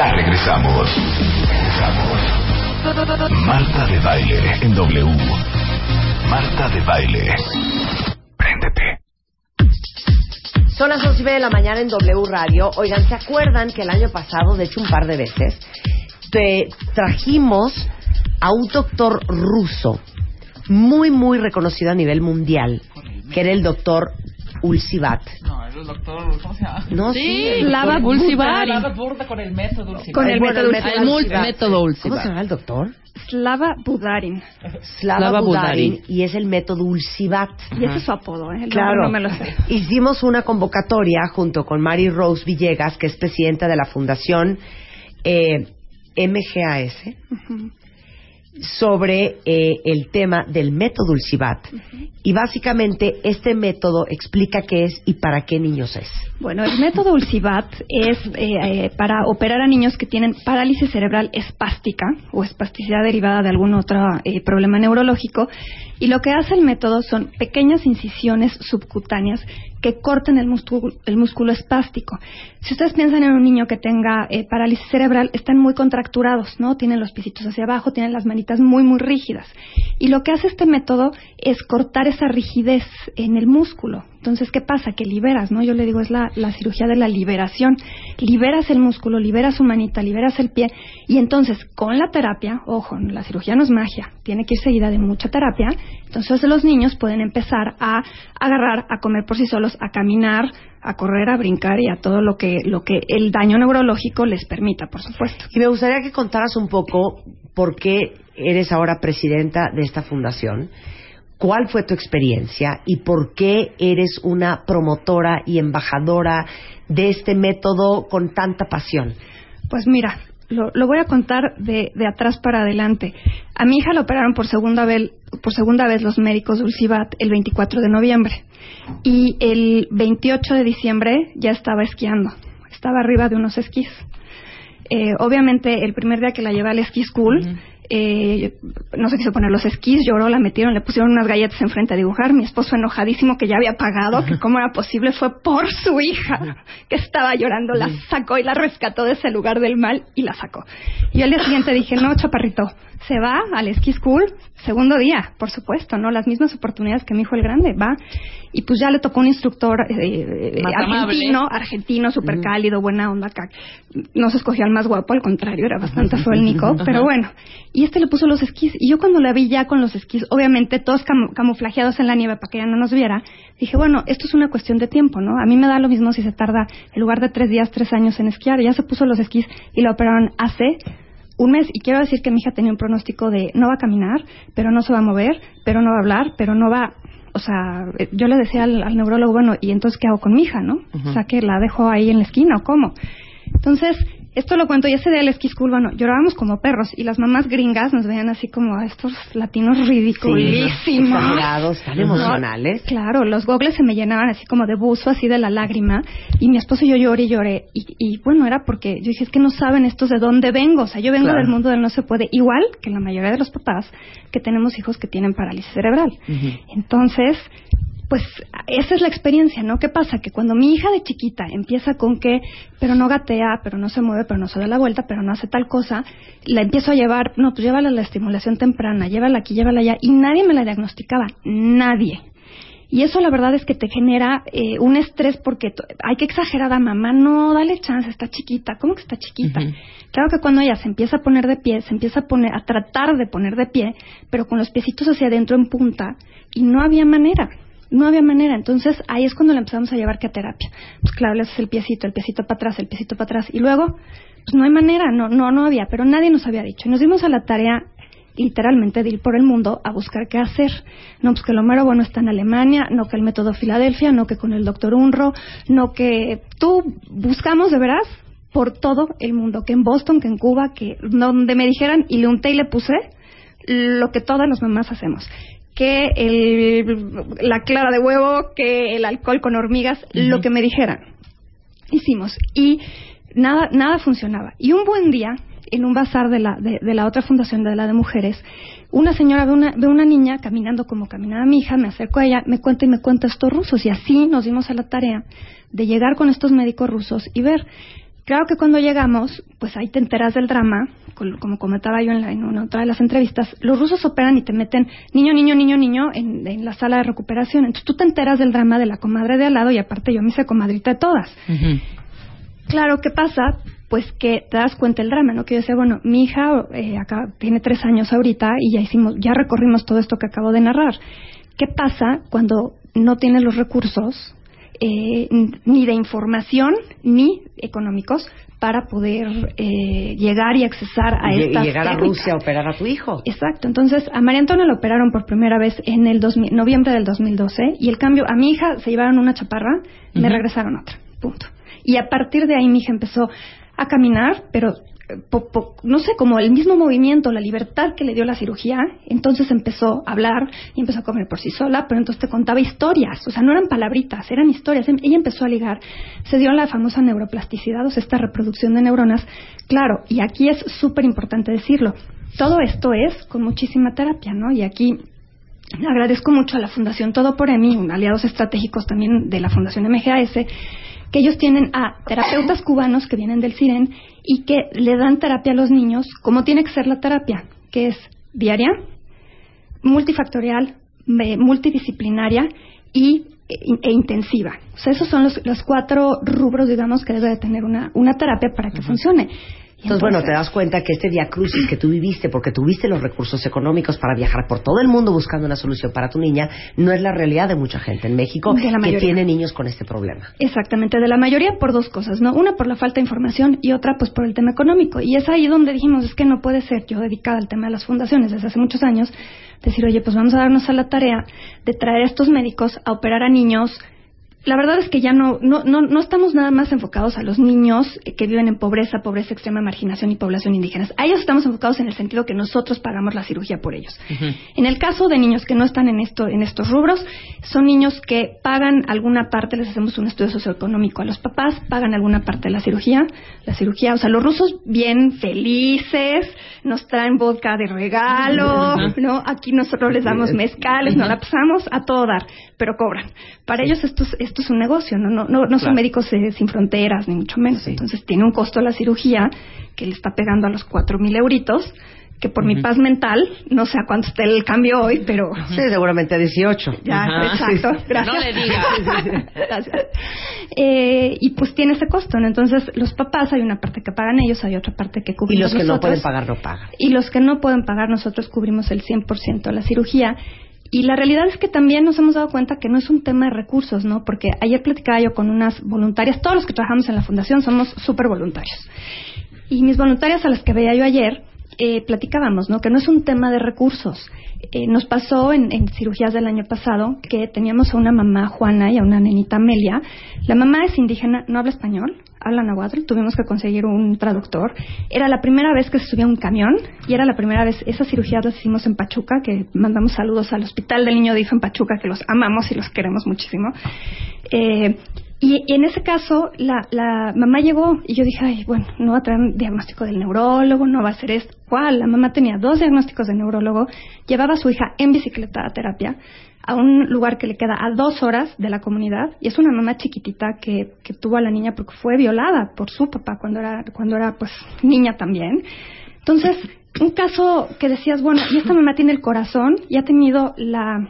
Ya regresamos. Regresamos. Marta de baile en W. Marta de baile. Préndete. Son las 11 y media de la mañana en W Radio. Oigan, ¿se acuerdan que el año pasado, de hecho un par de veces, te trajimos a un doctor ruso muy, muy reconocido a nivel mundial, que era el doctor Ulcivat. No, el doctor, ¿cómo se llama? No, Sí, sí, el Lava Ulcivat. Lava Burda con el método Ulcivat. Con el Bueno, método, el el, método Ulcivat. método ¿Cómo se llama el doctor? Slava Budarin. Slava, Slava Budarin, Budarin. y es el método Ulcivat. Y ese es su apodo, ¿eh? El Claro. no me lo sé. Hicimos una convocatoria junto con Mary Rose Villegas, que es presidenta de la Fundación eh, MGAS, sobre eh, el tema del método Ulcivat. Y básicamente este método explica qué es y para qué niños es. Bueno, el método Ulcivat es eh, eh, para operar a niños que tienen parálisis cerebral espástica o espasticidad derivada de algún otro eh, problema neurológico. Y lo que hace el método son pequeñas incisiones subcutáneas que cortan el músculo, el músculo espástico. Si ustedes piensan en un niño que tenga eh, parálisis cerebral, están muy contracturados, ¿no? Tienen los pisitos hacia abajo, tienen las manitas muy, muy rígidas. Y lo que hace este método es cortar esa rigidez en el músculo. Entonces, ¿qué pasa? Que liberas, ¿no? Yo le digo, es la, la cirugía de la liberación. Liberas el músculo, liberas su manita, liberas el pie. Y entonces, con la terapia, ojo, la cirugía no es magia, tiene que ir seguida de mucha terapia. Entonces, los niños pueden empezar a agarrar, a comer por sí solos, a caminar, a correr, a brincar y a todo lo que, lo que el daño neurológico les permita, por supuesto. Y me gustaría que contaras un poco por qué eres ahora presidenta de esta fundación, cuál fue tu experiencia y por qué eres una promotora y embajadora de este método con tanta pasión. Pues mira, lo, lo voy a contar de, de atrás para adelante. A mi hija la operaron por segunda vez, por segunda vez los médicos de el 24 de noviembre y el 28 de diciembre ya estaba esquiando, estaba arriba de unos esquís. Eh, obviamente el primer día que la llevé al esquí school eh, no se quiso poner los esquís, lloró, la metieron, le pusieron unas galletas enfrente a dibujar. Mi esposo enojadísimo que ya había pagado, que cómo era posible, fue por su hija que estaba llorando, la sacó y la rescató de ese lugar del mal y la sacó. Y al día siguiente dije, no, chaparrito, se va al esquí school, segundo día, por supuesto, ¿no? Las mismas oportunidades que mi hijo el grande, va. Y pues ya le tocó un instructor eh, eh, amable. argentino, argentino, súper cálido, buena onda acá. No se escogió al más guapo, al contrario, era bastante feo el Nico, pero bueno. Y este le puso los esquís. Y yo cuando la vi ya con los esquís, obviamente todos cam- camuflajeados en la nieve para que ella no nos viera, dije, bueno, esto es una cuestión de tiempo, ¿no? A mí me da lo mismo si se tarda, en lugar de tres días, tres años en esquiar. Ya se puso los esquís y la operaron hace un mes. Y quiero decir que mi hija tenía un pronóstico de no va a caminar, pero no se va a mover, pero no va a hablar, pero no va... O sea, yo le decía al, al neurólogo, bueno, ¿y entonces qué hago con mi hija, no? O sea, que la dejo ahí en la esquina o cómo. Entonces, esto lo cuento, y ese día del esquí school, bueno, llorábamos como perros, y las mamás gringas nos veían así como a estos latinos ridiculísimos. exagerados, tan emocionales. Claro, los gogles se me llenaban así como de buzo, así de la lágrima, y mi esposo y yo lloré y lloré, y, y bueno, era porque yo dije, es que no saben estos de dónde vengo, o sea, yo vengo Claro. del mundo del no se puede, igual que la mayoría de los papás que tenemos hijos que tienen parálisis cerebral. Entonces, pues esa es la experiencia, ¿no? ¿Qué pasa? Que cuando mi hija de chiquita empieza con que, pero no gatea, pero no se mueve, pero no se da la vuelta, pero no hace tal cosa, la empiezo a llevar, no, pues llévala a la estimulación temprana, llévala aquí, llévala allá, y nadie me la diagnosticaba, nadie. Y eso la verdad es que te genera eh, un estrés porque hay que exagerar a mamá, no, dale chance, está chiquita, ¿cómo que está chiquita? Claro que cuando ella se empieza a poner de pie, se empieza a poner, a tratar de poner de pie, pero con los piecitos hacia adentro en punta, y no había manera, no había manera. Entonces ahí es cuando le empezamos a llevar que a terapia. Pues claro, le haces el piecito, el piecito para atrás, el piecito para atrás, y luego, pues no hay manera, no, no, no había, pero nadie nos había dicho. Y nos dimos a la tarea literalmente de ir por el mundo a buscar qué hacer. No, pues que lo mero bueno está en Alemania, no que el método Filadelfia, no que con el doctor Unro, no que tú buscamos de veras por todo el mundo, que en Boston, que en Cuba, que donde me dijeran y le unté y le puse lo que todas las mamás hacemos que el, la clara de huevo, que el alcohol con hormigas, lo que me dijeran. Hicimos. Y nada, nada funcionaba. Y un buen día, en un bazar de la, de, de la otra fundación, de la de mujeres, una señora ve una, ve una niña caminando como caminaba mi hija, me acerco a ella, me cuenta y me cuenta estos rusos. Y así nos dimos a la tarea de llegar con estos médicos rusos y ver. Claro que cuando llegamos, pues ahí te enteras del drama, como comentaba yo en, la, en una otra de las entrevistas, los rusos operan y te meten niño, niño, niño, niño en, en la sala de recuperación. Entonces tú te enteras del drama de la comadre de al lado y aparte yo me hice comadrita de todas. Claro, ¿qué pasa? Pues que te das cuenta el drama, ¿no? Que yo decía, bueno, mi hija eh, acá tiene tres años ahorita y ya hicimos, ya recorrimos todo esto que acabo de narrar. ¿Qué pasa cuando no tienes los recursos eh, ni de información ni económicos para poder eh, llegar y accesar a Y, estas llegar a? Rusia a operar a tu hijo. Exacto. Entonces, a María Antonia la operaron por primera vez en el 2000 noviembre del 2012 y el cambio, a mi hija se llevaron una chaparra, me regresaron otra. Punto. Y a partir de ahí mi hija empezó a caminar, pero po- po- no sé, como el mismo movimiento, la libertad que le dio la cirugía, entonces empezó a hablar y empezó a comer por sí sola, pero entonces te contaba historias, o sea, no eran palabritas, eran historias. Em- Ella empezó a ligar, se dio la famosa neuroplasticidad, o sea, esta reproducción de neuronas. Claro, y aquí es súper importante decirlo, todo esto es con muchísima terapia, ¿no? Y aquí agradezco mucho a la Fundación Todo por EMI, aliados estratégicos también de la Fundación MGAS, que ellos tienen a terapeutas cubanos que vienen del CIREN y que le dan terapia a los niños como tiene que ser la terapia, que es diaria, multifactorial, multidisciplinaria y, e, e intensiva. O sea, esos son los, los cuatro rubros, digamos, que debe de tener una, una terapia para que funcione. Entonces, bueno, te das cuenta que este día crucis que tú viviste, porque tuviste los recursos económicos para viajar por todo el mundo buscando una solución para tu niña, no es la realidad de mucha gente en México que tiene niños con este problema. Exactamente, de la mayoría por dos cosas, ¿no? Una por la falta de información y otra pues por el tema económico. Y es ahí donde dijimos, es que no puede ser yo dedicada al tema de las fundaciones desde hace muchos años, decir, oye, pues vamos a darnos a la tarea de traer a estos médicos a operar a niños. La verdad es que ya no, no, no, no estamos nada más enfocados a los niños que viven en pobreza, pobreza extrema, marginación y población indígenas. A ellos estamos enfocados en el sentido que nosotros pagamos la cirugía por ellos. En el caso de niños que no están en esto, en estos rubros, son niños que pagan alguna parte, les hacemos un estudio socioeconómico a los papás, pagan alguna parte de la cirugía, la cirugía, o sea, los rusos bien felices, nos traen vodka de regalo, ¿no? Aquí nosotros les damos mezcales, nos la pasamos a todo dar, pero cobran. Para ellos esto es, esto es un negocio, no, no, no, no son médicos eh, sin fronteras, ni mucho menos. Entonces tiene un costo la cirugía que le está pegando a los cuatro mil euritos, que por mi paz mental, no sé a cuánto esté el cambio hoy, pero Sí, seguramente 18. ya, exacto. Gracias. No le digas. Gracias. Eh, y pues tiene ese costo, ¿no? Entonces, los papás, hay una parte que pagan ellos, hay otra parte que Y cubrimos los que no pueden pagar, no pagan. Y los que no pueden pagar, nosotros cubrimos el 100% de la cirugía. Y la realidad es que también nos hemos dado cuenta que no es un tema de recursos, ¿no? Porque ayer platicaba yo con unas voluntarias, todos los que trabajamos en la fundación somos súper voluntarios. Y mis voluntarias a las que veía yo ayer, eh, platicábamos, ¿no? Que no es un tema de recursos. Eh, nos pasó en, en cirugías del año pasado que teníamos a una mamá, Juana, y a una nenita, Amelia. La mamá es indígena, no habla español, habla náhuatl, tuvimos que conseguir un traductor. Era la primera vez que se subía un camión y era la primera vez, esas cirugías las hicimos en Pachuca, que mandamos saludos al Hospital del Niño DIF en Pachuca, que los amamos y los queremos muchísimo. Eh, y, en ese caso, la, la mamá llegó y yo dije, ay, bueno, no va a traer diagnóstico del neurólogo, no va a ser esto. ¿Cuál? La mamá tenía dos diagnósticos de neurólogo, llevaba a su hija en bicicleta a terapia a un lugar que le queda a dos horas de la comunidad y es una mamá chiquitita que, que tuvo a la niña porque fue violada por su papá cuando era, cuando era pues niña también. Entonces, un caso que decías, bueno, y esta mamá tiene el corazón y ha tenido la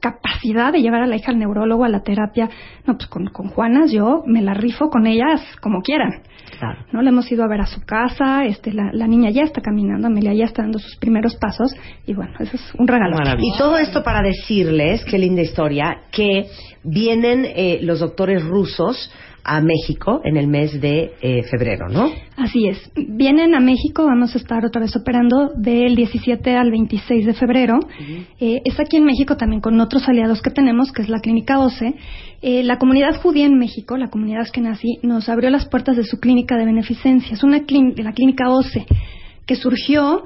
capacidad de llevar a la hija al neurólogo, a la terapia. No, pues con, con Juanas yo me la rifo con ellas como quieran. Claro. ¿no? Le hemos ido a ver a su casa, este, la, la niña ya está caminando, Amelia ya está dando sus primeros pasos y bueno, eso es un regalo. Y todo esto para decirles, qué linda historia, que vienen eh, los doctores rusos a México en el mes de eh, febrero, ¿no? Así es. Vienen a México, vamos a estar otra vez operando del 17 al 26 de febrero. Eh, es aquí en México también con otros aliados que tenemos, que es la Clínica OCE. Eh, la comunidad judía en México, la comunidad nací, nos abrió las puertas de su clínica de beneficencia. Es una clínica, la Clínica OCE, que surgió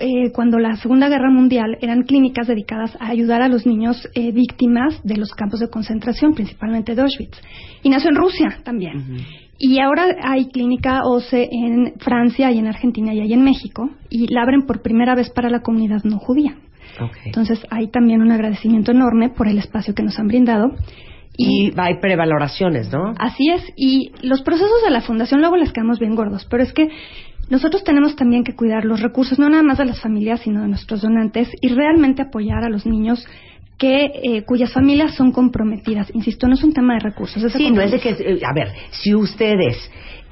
eh, cuando la Segunda Guerra Mundial eran clínicas dedicadas a ayudar a los niños eh, víctimas de los campos de concentración, principalmente de Auschwitz. Y nació en Rusia también. Y ahora hay clínica OCE en Francia y en Argentina y hay en México. Y la abren por primera vez para la comunidad no judía. Entonces hay también un agradecimiento enorme por el espacio que nos han brindado. Y hay prevaloraciones, ¿no? Así es. Y los procesos de la fundación luego les quedamos bien gordos. Pero es que nosotros tenemos también que cuidar los recursos, no nada más de las familias, sino de nuestros donantes, y realmente apoyar a los niños que eh, cuyas familias son comprometidas. Insisto, no es un tema de recursos. sí, no es de que, eh, a ver, si ustedes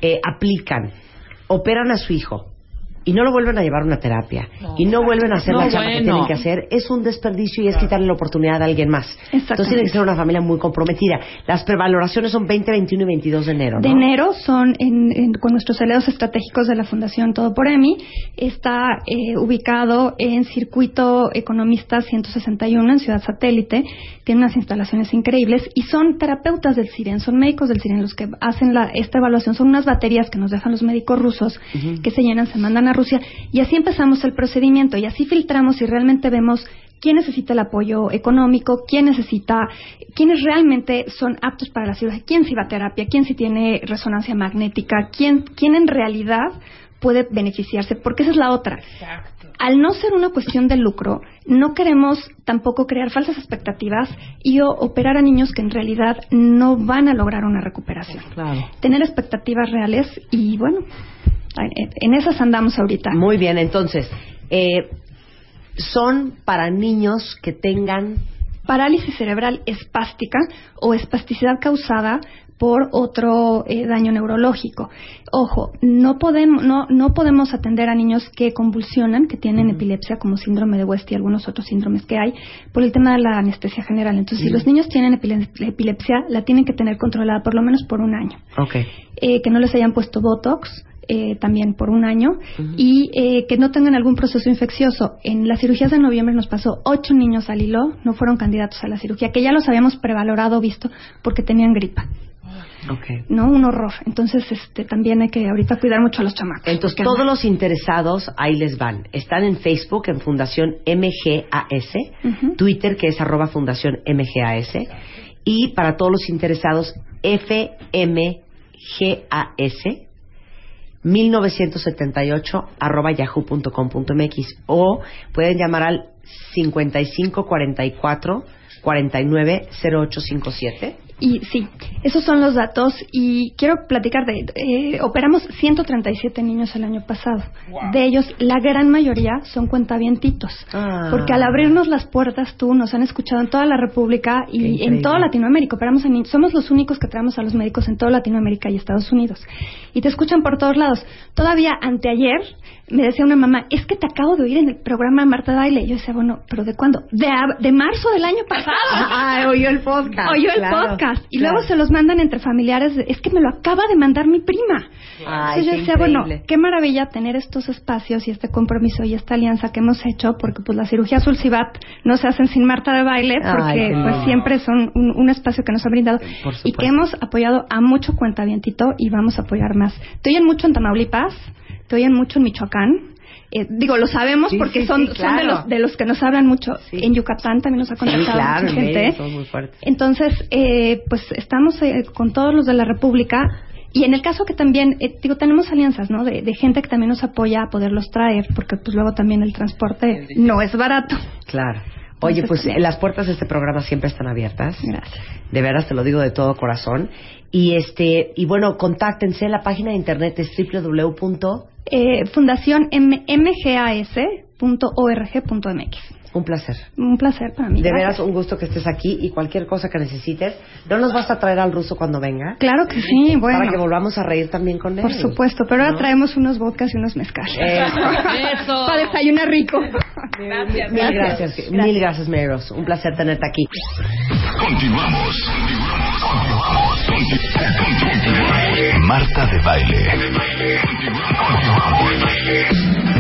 eh, aplican, operan a su hijo, y no lo vuelven a llevar a una terapia y no vuelven a hacer la chamba que tienen que hacer, es un desperdicio y es quitarle la oportunidad a alguien más. Entonces tiene que ser una familia muy comprometida. Las prevaloraciones son 20, 21 y 22 de enero. De enero son con nuestros aliados estratégicos de la Fundación Todo por EMI. Está eh, ubicado en Circuito Economista 161 en Ciudad Satélite. Tiene unas instalaciones increíbles y son terapeutas del SIREN, son médicos del SIREN los que hacen la, esta evaluación. Son unas baterías que nos dejan los médicos rusos que se llenan, se mandan a Rusia y así empezamos el procedimiento y así filtramos y realmente vemos quién necesita el apoyo económico, quién necesita, quiénes realmente son aptos para la cirugía, quién sí va a terapia, quién sí tiene resonancia magnética, quién, quién en realidad puede beneficiarse, porque esa es la otra. Al no ser una cuestión de lucro, no queremos tampoco crear falsas expectativas y operar a niños que en realidad no van a lograr una recuperación. Tener expectativas reales y bueno, en esas andamos ahorita. Muy bien, entonces, eh, son para niños que tengan parálisis cerebral espástica o espasticidad causada por otro eh, daño neurológico. Ojo, no podemos, no, no podemos atender a niños que convulsionan, que tienen epilepsia, como síndrome de West y algunos otros síndromes que hay, por el tema de la anestesia general. Entonces, si los niños tienen epilepsia, la tienen que tener controlada por lo menos por un año. Okay. Eh, que no les hayan puesto Botox, eh, también por un año y eh, que no tengan algún proceso infeccioso. En las cirugías de noviembre nos pasó ocho niños al hilo, no fueron candidatos a la cirugía, que ya los habíamos prevalorado, visto, porque tenían gripa. Okay. No, un horror. Entonces, este, también hay que ahorita cuidar mucho a los chamacos. Entonces, todos los interesados, ahí les van. Están en Facebook, en Fundación MGAS, Twitter, que es arroba Fundación MGAS, y para todos los interesados, FMGAS, 1978 arroba yahoo.com.mx o pueden llamar al 5544 490857 y sí, esos son los datos y quiero platicar de, eh, operamos 137 niños el año pasado. De ellos, la gran mayoría son cuentavientitos. Ah. Porque al abrirnos las puertas, tú nos han escuchado en toda la República y en toda Latinoamérica. Operamos en, somos los únicos que traemos a los médicos en toda Latinoamérica y Estados Unidos. Y te escuchan por todos lados. Todavía anteayer me decía una mamá, es que te acabo de oír en el programa Marta Baile. Y yo decía, bueno, ¿pero de cuándo? De, de marzo del año pasado. Ah, oyó el podcast. Oyó el podcast. Y luego se los mandan entre familiares. Es que me lo acaba de mandar mi prima. Ay, Entonces yo decía, bueno, qué maravilla tener estos espacios y este compromiso y esta alianza que hemos hecho, porque pues la cirugía Sulcibat no se hacen sin Marta de Baile, porque pues siempre son un, espacio que nos ha brindado y que hemos apoyado a mucho cuentavientito y vamos a apoyar más. Te oyen mucho en Tamaulipas, te oyen mucho en Michoacán, eh, digo, lo sabemos porque son, son de, los, de los que nos hablan mucho. En Yucatán también nos ha contactado mucha gente. Entonces, eh, pues estamos eh, con todos los de la República. Y en el caso que también, digo, tenemos alianzas, ¿no? De, gente que también nos apoya a poderlos traer, porque pues luego también el transporte no es barato. Claro. Oye, pues las puertas de este programa siempre están abiertas. Gracias. De veras te lo digo de todo corazón. Y este y bueno, contáctense. La página de internet es www eh, fundación mgas.org.mx. Un placer. Un placer para mí. De veras, un gusto que estés aquí y cualquier cosa que necesites. ¿No nos vas a traer al ruso cuando venga? Claro que sí, bueno. Para que volvamos a reír también con él. Por supuesto, pero ahora traemos unos vodkas y unos mezcales. Eso. para desayunar rico. Gracias. Mil gracias. Mil gracias, Meros. Un placer tenerte aquí. Continuamos. Continuamos. Continuamos. Marta de Baile.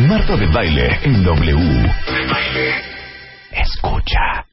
Marta de Baile en W. Escucha.